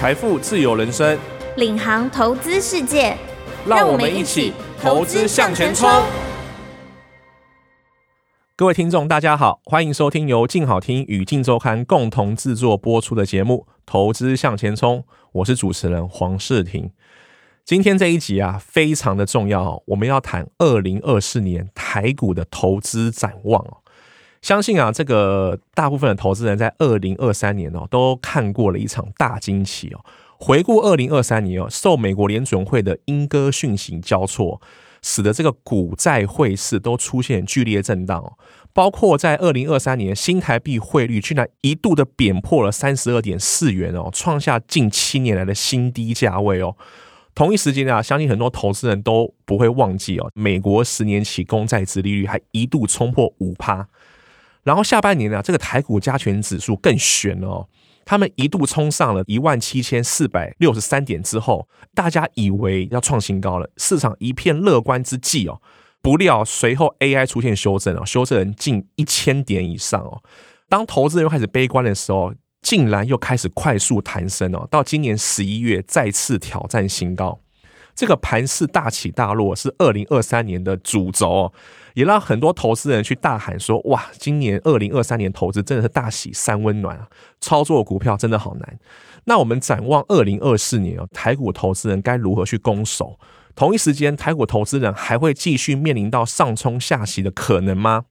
财富自由人生，领航投资世界，让我们一起投资向前冲。各位听众，大家好，欢迎收听由静好听与静周刊共同制作播出的节目《投资向前冲》，我是主持人黄世廷。今天这一集啊，非常的重要，我们要谈二零二四年台股的投资展望。相信啊，这个大部分的投资人在二零二三年哦，都看过了一场大惊奇哦。回顾二零二三年哦，受美国联准会的鹰鸽讯息交错，使得这个股债汇市都出现剧烈震荡。包括在二零二三年，新台币汇率居然一度的贬破了三十二点四元哦，创下近七年来的新低价位哦。同一时间啊，相信很多投资人都不会忘记哦，美国十年期公债殖利率还一度冲破五趴。然后下半年呢、这个台股加权指数更悬哦，他们一度冲上了一万七千四百六十三点之后，大家以为要创新高了，市场一片乐观之际哦，不料随后 AI 出现修正哦，修正近一千点以上哦，当投资人又开始悲观的时候，竟然又开始快速弹升哦，到今年十一月再次挑战新高。这个盘势大起大落是二零二三年的主轴，也让很多投资人去大喊说：“哇，今年二零二三年投资真的是大喜三温暖啊！操作股票真的好难。”那我们展望二零二四年哦，台股投资人该如何去攻守？同一时间，台股投资人还会继续面临到上冲下洗的可能吗？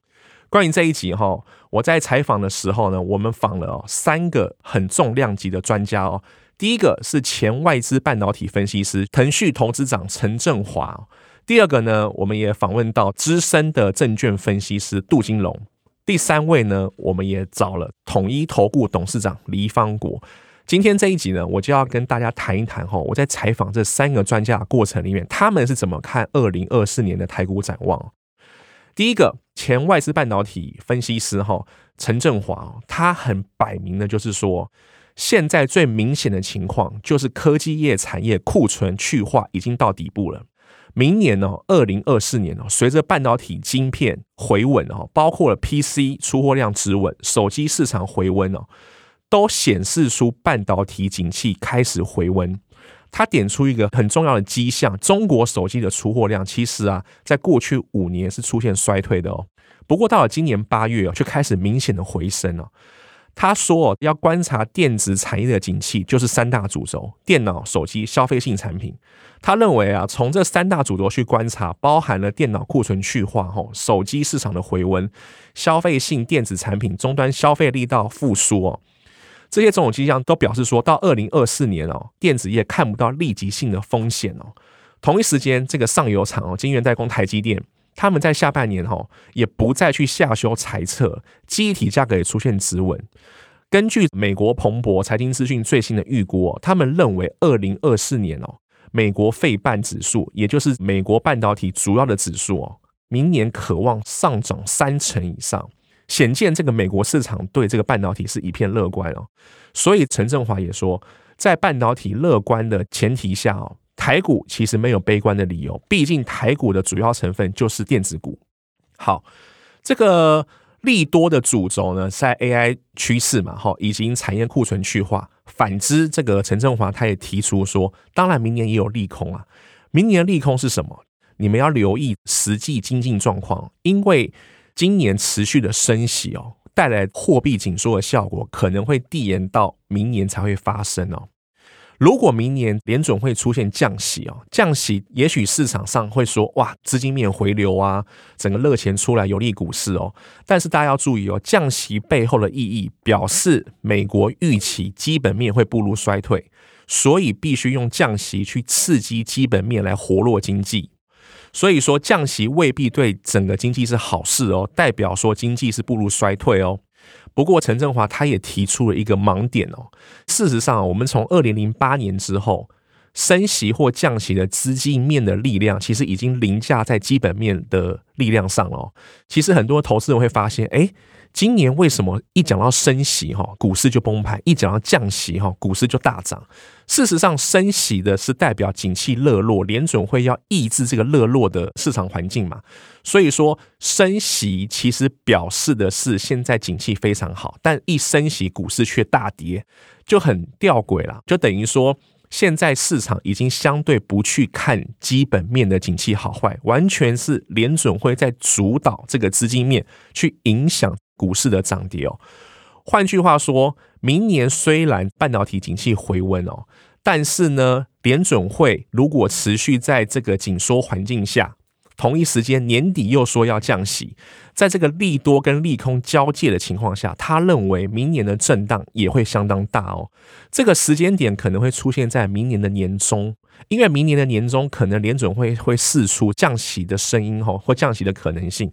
关于这一集哈，我在采访的时候呢，我们访了三个很重量级的专家哦。第一个是前外资半导体分析师腾讯投资长陈振华，第二个呢，我们也访问到资深的证券分析师杜金龙，第三位呢，我们也找了统一投顾董事长黎方国。今天这一集呢，我就要跟大家谈一谈哈，我在采访这三个专家的过程里面，他们是怎么看二零二四年的台股展望。第一个前外资半导体分析师哈陈振华，他很摆明的就是说。现在最明显的情况就是科技业产业库存去化已经到底部了。明年呢，二零二四年哦，随着半导体晶片回稳哦，包括了 PC 出货量止稳，手机市场回温哦，都显示出半导体景气开始回温。他点出一个很重要的迹象：中国手机的出货量其实啊，在过去五年是出现衰退的哦，不过到了今年八月哦，却开始明显的回升了。他说：“要观察电子产业的景气，就是三大主轴：电脑、手机、消费性产品。他认为啊，从这三大主轴去观察，包含了电脑库存去化、吼手机市场的回温、消费性电子产品终端消费力道复苏哦，这些种种迹象都表示说，到二零二四年哦，电子业看不到立即性的风险哦。同一时间，这个上游厂哦，晶圆代工台积电。”他们在下半年哈也不再去下修财测，记忆体价格也出现止稳。根据美国彭博财经资讯最新的预估，他们认为二零二四年哦，美国费半指数，也就是美国半导体主要的指数哦，明年可望上涨三成以上，显见这个美国市场对这个半导体是一片乐观哦。所以陈正华也说，在半导体乐观的前提下哦。台股其实没有悲观的理由，毕竟台股的主要成分就是电子股。好，这个利多的主轴呢，在 AI 趋势嘛，哈，以及产业库存去化。反之，这个陈正华他也提出说，当然明年也有利空啊。明年利空是什么？你们要留意实际经济状况，因为今年持续的升息哦，带来货币紧缩的效果，可能会递延到明年才会发生哦。如果明年联准会出现降息哦，降息，也许市场上会说哇，资金面回流啊，整个热钱出来有利股市哦。但是大家要注意哦，降息背后的意义表示美国预期基本面会步入衰退，所以必须用降息去刺激基本面来活络经济。所以说降息未必对整个经济是好事哦，代表说经济是步入衰退哦。不过，陈振华他也提出了一个盲点哦。事实上，我们从二零零八年之后升息或降息的资金面的力量，其实已经凌驾在基本面的力量上了。其实很多投资人会发现，哎，今年为什么一讲到升息哈，股市就崩盘；一讲到降息哈，股市就大涨。事实上，升息的是代表景气热络，联准会要抑制这个热络的市场环境嘛。所以说，升息其实表示的是现在景气非常好，但一升息，股市却大跌，就很吊诡了。就等于说，现在市场已经相对不去看基本面的景气好坏，完全是联准会在主导这个资金面去影响。股市的涨跌哦，换句话说，明年虽然半导体景气回温哦，但是呢，联准会如果持续在这个紧缩环境下，同一时间年底又说要降息，在这个利多跟利空交界的情况下，他认为明年的震荡也会相当大哦。这个时间点可能会出现在明年的年中，因为明年的年中可能联准会会试出降息的声音哦，或降息的可能性。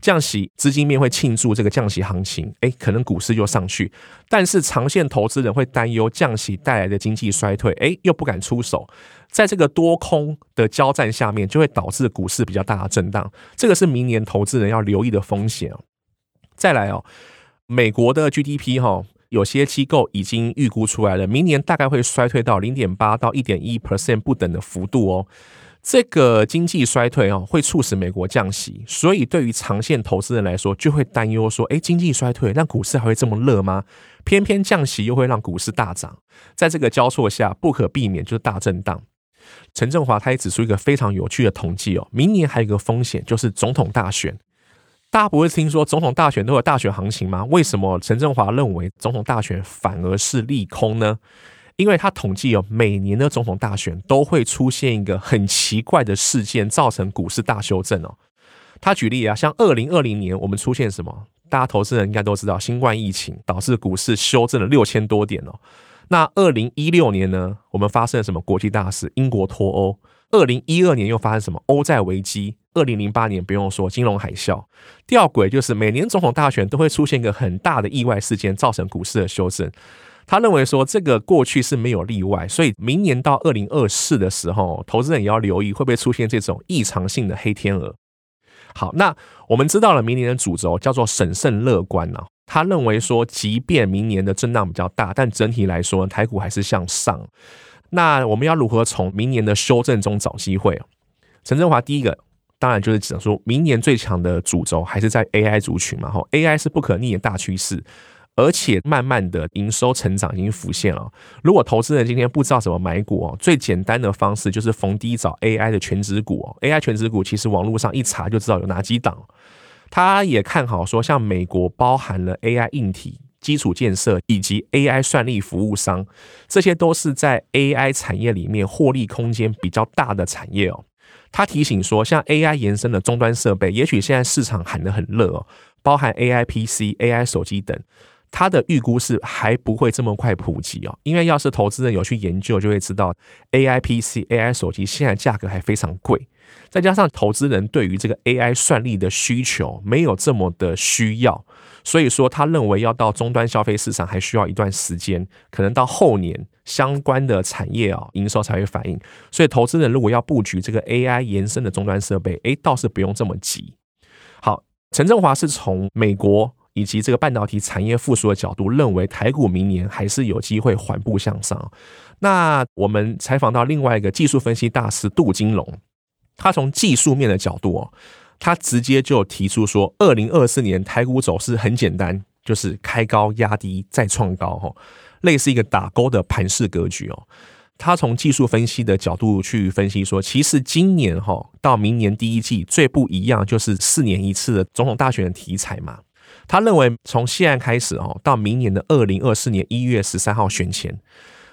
降息，资金面会庆祝这个降息行情，诶，可能股市又上去。但是长线投资人会担忧降息带来的经济衰退，诶，又不敢出手。在这个多空的交战下面，就会导致股市比较大的震荡。这个是明年投资人要留意的风险。再来哦，美国的 GDP 哈，有些机构已经预估出来了，明年大概会衰退到零点八到一点一 percent 不等的幅度哦。这个经济衰退哦，会促使美国降息，所以对于长线投资人来说，就会担忧说：诶，经济衰退，那股市还会这么热吗？偏偏降息又会让股市大涨，在这个交错下，不可避免就是大震荡。陈振华他也指出一个非常有趣的统计哦，明年还有一个风险就是总统大选。大家不会听说总统大选都有大选行情吗？为什么陈振华认为总统大选反而是利空呢？因为他统计哦，每年的总统大选都会出现一个很奇怪的事件，造成股市大修正哦。他举例啊，像二零二零年我们出现什么？大家投资人应该都知道，新冠疫情导致股市修正了六千多点哦。那二零一六年呢，我们发生了什么国际大事？英国脱欧。二零一二年又发生什么？欧债危机。二零零八年不用说，金融海啸。吊诡就是每年总统大选都会出现一个很大的意外事件，造成股市的修正。他认为说，这个过去是没有例外，所以明年到二零二四的时候，投资人也要留意会不会出现这种异常性的黑天鹅。好，那我们知道了明年的主轴叫做审慎乐观呢。他认为说，即便明年的震荡比较大，但整体来说，台股还是向上。那我们要如何从明年的修正中找机会？陈正华第一个当然就是讲说，明年最强的主轴还是在 AI 族群嘛，吼，AI 是不可逆的大趋势。而且慢慢的营收成长已经浮现了。如果投资人今天不知道怎么买股哦，最简单的方式就是逢低找 AI 的全职股哦。AI 全职股其实网络上一查就知道有哪几档。他也看好说，像美国包含了 AI 硬体基础建设以及 AI 算力服务商，这些都是在 AI 产业里面获利空间比较大的产业哦。他提醒说，像 AI 延伸的终端设备，也许现在市场喊得很热哦，包含 AI PC、AI 手机等。他的预估是还不会这么快普及哦，因为要是投资人有去研究，就会知道 AI PC、AI 手机现在价格还非常贵，再加上投资人对于这个 AI 算力的需求没有这么的需要，所以说他认为要到终端消费市场还需要一段时间，可能到后年相关的产业啊营收才会反应，所以投资人如果要布局这个 AI 延伸的终端设备，诶，倒是不用这么急。好，陈振华是从美国。以及这个半导体产业复苏的角度，认为台股明年还是有机会缓步向上。那我们采访到另外一个技术分析大师杜金龙，他从技术面的角度哦，他直接就提出说，二零二四年台股走势很简单，就是开高压低再创高，哈，类似一个打勾的盘势格局哦。他从技术分析的角度去分析说，其实今年哈到明年第一季最不一样，就是四年一次的总统大选的题材嘛。他认为，从现在开始哦，到明年的二零二四年一月十三号选前，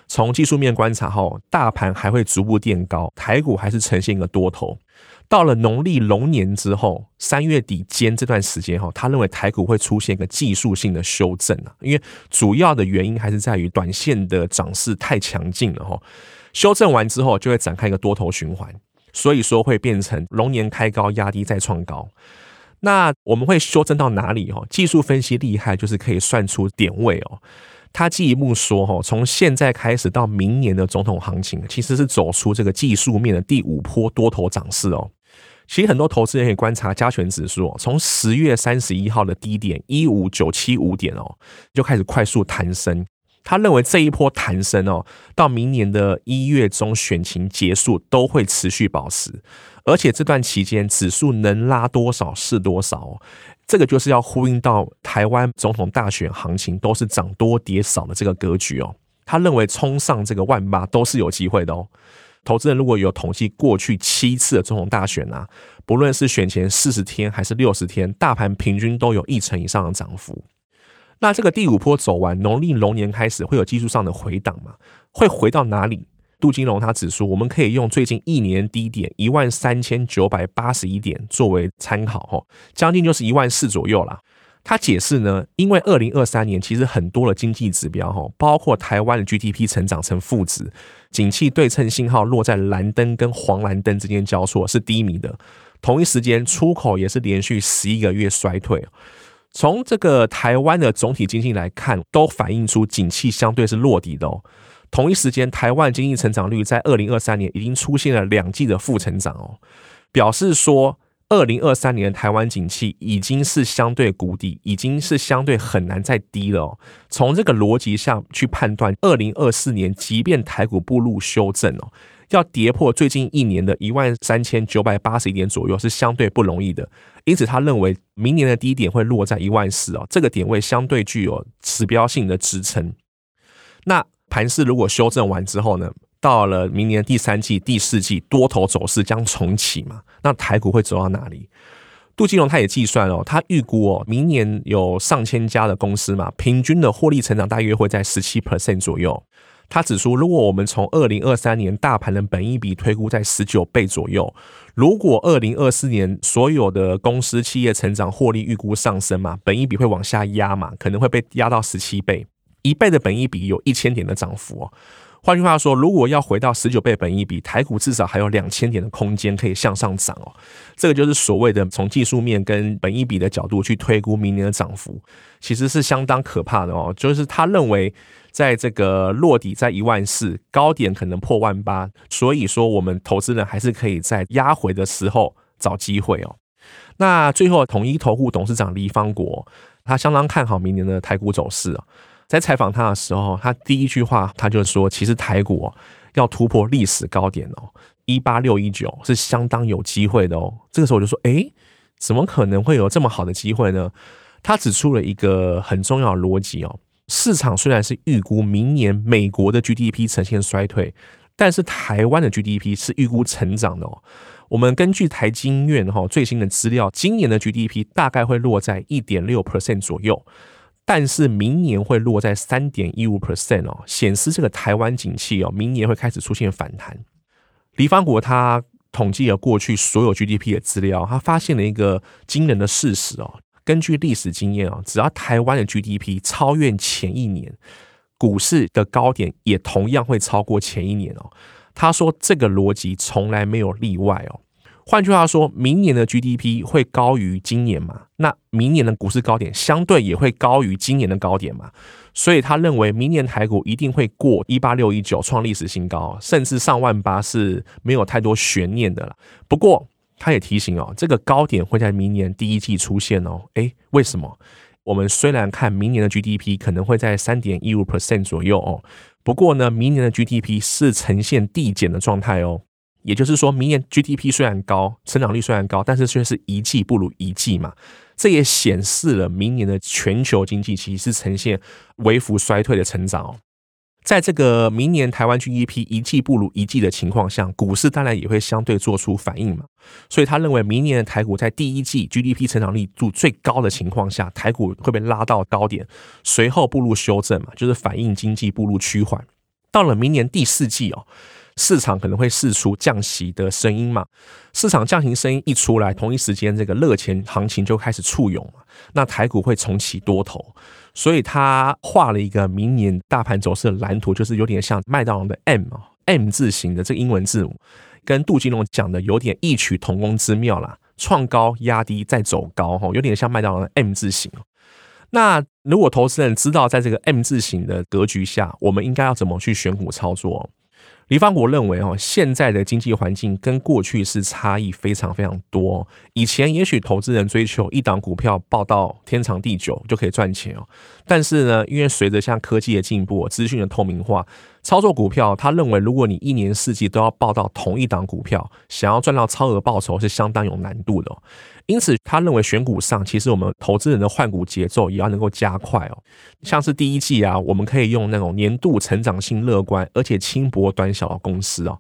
从技术面观察后，大盘还会逐步垫高，台股还是呈现一个多头。到了农历龙年之后，三月底间这段时间哈，他认为台股会出现一个技术性的修正啊，因为主要的原因还是在于短线的涨势太强劲了哈。修正完之后，就会展开一个多头循环，所以说会变成龙年开高压低再创高。那我们会修正到哪里哦？技术分析厉害，就是可以算出点位哦。他进一步说哈，从现在开始到明年的总统行情，其实是走出这个技术面的第五波多头涨势哦。其实很多投资人可以观察加权指数，从十月三十一号的低点一五九七五点哦，就开始快速弹升。他认为这一波弹升哦，到明年的一月中选情结束都会持续保持，而且这段期间指数能拉多少是多少。这个就是要呼应到台湾总统大选行情都是涨多跌少的这个格局哦。他认为冲上这个万八都是有机会的哦。投资人如果有统计过去七次的总统大选啊，不论是选前四十天还是六十天，大盘平均都有一成以上的涨幅。那这个第五波走完，农历龙年开始会有技术上的回档嘛？会回到哪里？杜金龙他指出，我们可以用最近一年低点一万三千九百八十一点作为参考，吼，将近就是一万四左右啦。他解释呢，因为二零二三年其实很多的经济指标，吼，包括台湾的 GDP 成长成负值，景气对称信号落在蓝灯跟黄蓝灯之间交错是低迷的，同一时间出口也是连续十一个月衰退。从这个台湾的总体经济来看，都反映出景气相对是落底的哦。同一时间，台湾经济成长率在二零二三年已经出现了两季的负成长哦，表示说。二零二三年的台湾景气已经是相对谷底，已经是相对很难再低了哦。从这个逻辑上去判断，二零二四年即便台股步入修正哦，要跌破最近一年的一万三千九百八十一点左右是相对不容易的。因此，他认为明年的低点会落在一万四哦，这个点位相对具有指标性的支撑。那盘势如果修正完之后呢？到了明年第三季、第四季，多头走势将重启嘛？那台股会走到哪里？杜金龙他也计算哦，他预估哦，明年有上千家的公司嘛，平均的获利成长大约会在十七 percent 左右。他指出，如果我们从二零二三年大盘的本益比推估在十九倍左右，如果二零二四年所有的公司企业成长获利预估上升嘛，本益比会往下压嘛，可能会被压到十七倍，一倍的本益比有一千点的涨幅哦。换句话说，如果要回到十九倍本益比，台股至少还有两千点的空间可以向上涨哦。这个就是所谓的从技术面跟本益比的角度去推估明年的涨幅，其实是相当可怕的哦。就是他认为，在这个落底在一万四，高点可能破万八，所以说我们投资人还是可以在压回的时候找机会哦。那最后，统一投顾董事长黎方国，他相当看好明年的台股走势啊。在采访他的时候，他第一句话他就说：“其实台股要突破历史高点哦，一八六一九是相当有机会的哦。”这个时候我就说：“诶，怎么可能会有这么好的机会呢？”他指出了一个很重要的逻辑哦，市场虽然是预估明年美国的 GDP 呈现衰退，但是台湾的 GDP 是预估成长的哦。我们根据台经院哈最新的资料，今年的 GDP 大概会落在一点六 percent 左右。但是明年会落在三点一五 percent 哦，显示这个台湾景气哦，明年会开始出现反弹。黎方国他统计了过去所有 GDP 的资料，他发现了一个惊人的事实哦。根据历史经验哦，只要台湾的 GDP 超越前一年，股市的高点也同样会超过前一年哦。他说这个逻辑从来没有例外哦。换句话说，明年的 GDP 会高于今年嘛？那明年的股市高点相对也会高于今年的高点嘛？所以他认为明年台股一定会过一八六一九创历史新高，甚至上万八是没有太多悬念的了。不过他也提醒哦，这个高点会在明年第一季出现哦。诶，为什么？我们虽然看明年的 GDP 可能会在三点一五 percent 左右哦，不过呢，明年的 GDP 是呈现递减的状态哦。也就是说，明年 GDP 虽然高，成长率虽然高，但是却是一季不如一季嘛。这也显示了明年的全球经济其实是呈现微幅衰退的成长哦。在这个明年台湾 GDP 一季不如一季的情况下，股市当然也会相对做出反应嘛。所以他认为，明年的台股在第一季 GDP 成长力度最高的情况下，台股会被拉到高点，随后步入修正嘛，就是反映经济步入趋缓。到了明年第四季哦。市场可能会试出降息的声音嘛？市场降息声音一出来，同一时间这个热钱行情就开始簇拥嘛。那台股会重启多头，所以他画了一个明年大盘走势的蓝图，就是有点像麦当劳的 M 啊 M 字形的这个英文字母，跟杜金龙讲的有点异曲同工之妙啦。创高压低再走高哈，有点像麦当劳的 M 字形。那如果投资人知道在这个 M 字形的格局下，我们应该要怎么去选股操作？李方国认为哦，现在的经济环境跟过去是差异非常非常多。以前也许投资人追求一档股票报到天长地久就可以赚钱哦，但是呢，因为随着像科技的进步、资讯的透明化，操作股票，他认为如果你一年四季都要抱到同一档股票，想要赚到超额报酬是相当有难度的。因此，他认为选股上，其实我们投资人的换股节奏也要能够加快哦。像是第一季啊，我们可以用那种年度成长性乐观而且轻薄短小的公司哦，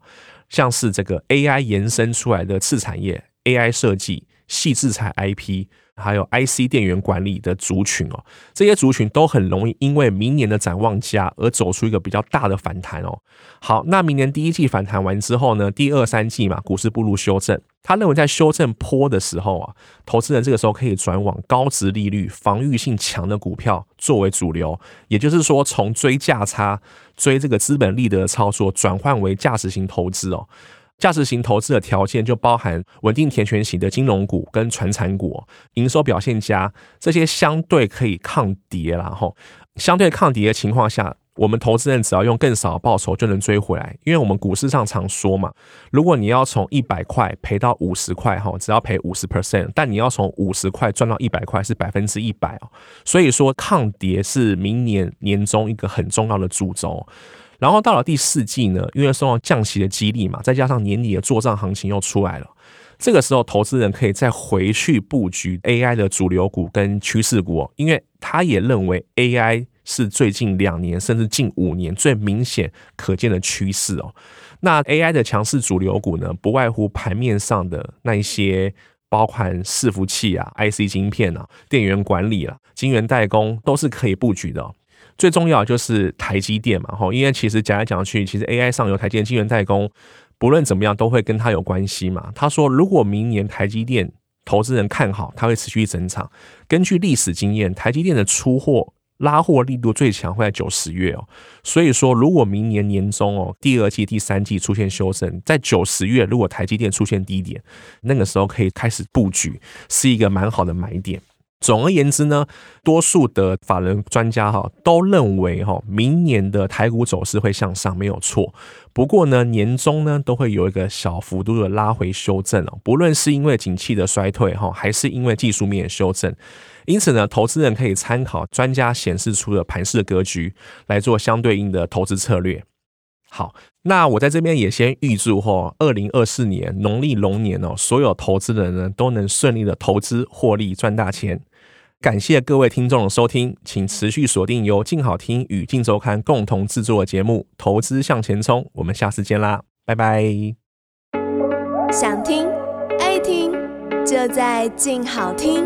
像是这个 AI 延伸出来的次产业，AI 设计、矽智财 IP。还有 IC 电源管理的族群哦，这些族群都很容易因为明年的展望佳而走出一个比较大的反弹哦。好，那明年第一季反弹完之后呢，第二三季嘛，股市步入修正。他认为在修正坡的时候啊，投资人这个时候可以转往高值利率、防御性强的股票作为主流，也就是说，从追价差、追这个资本利得的操作，转换为价值型投资哦。价值型投资的条件就包含稳定填权型的金融股跟传产股，营收表现佳，这些相对可以抗跌，然后相对抗跌的情况下，我们投资人只要用更少的报酬就能追回来。因为我们股市上常说嘛，如果你要从一百块赔到五十块哈，只要赔五十 percent，但你要从五十块赚到一百块是百分之一百哦。所以说抗跌是明年年中一个很重要的主轴。然后到了第四季呢，因为受到降息的激励嘛，再加上年底的做账行情又出来了，这个时候投资人可以再回去布局 AI 的主流股跟趋势股哦，因为他也认为 AI 是最近两年甚至近五年最明显可见的趋势哦。那 AI 的强势主流股呢，不外乎盘面上的那一些，包含伺服器啊、IC 晶片啊、电源管理啊、晶圆代工，都是可以布局的哦。最重要就是台积电嘛，吼，因为其实讲来讲去，其实 AI 上游台积电晶圆代工，不论怎么样都会跟它有关系嘛。他说，如果明年台积电投资人看好，它会持续增长。根据历史经验，台积电的出货拉货力度最强会在九十月哦。所以说，如果明年年中哦，第二季、第三季出现修正，在九十月如果台积电出现低点，那个时候可以开始布局，是一个蛮好的买点。总而言之呢，多数的法人专家哈都认为哈，明年的台股走势会向上，没有错。不过呢，年终呢都会有一个小幅度的拉回修正哦，不论是因为景气的衰退哈，还是因为技术面的修正。因此呢，投资人可以参考专家显示出的盘势格局来做相对应的投资策略。好，那我在这边也先预祝哈，二零二四年农历龙年哦，所有投资人呢都能顺利的投资获利赚大钱。感谢各位听众的收听，请持续锁定由静好听与静周刊共同制作的节目《投资向前冲》，我们下次见啦，拜拜。想听爱听，就在静好听。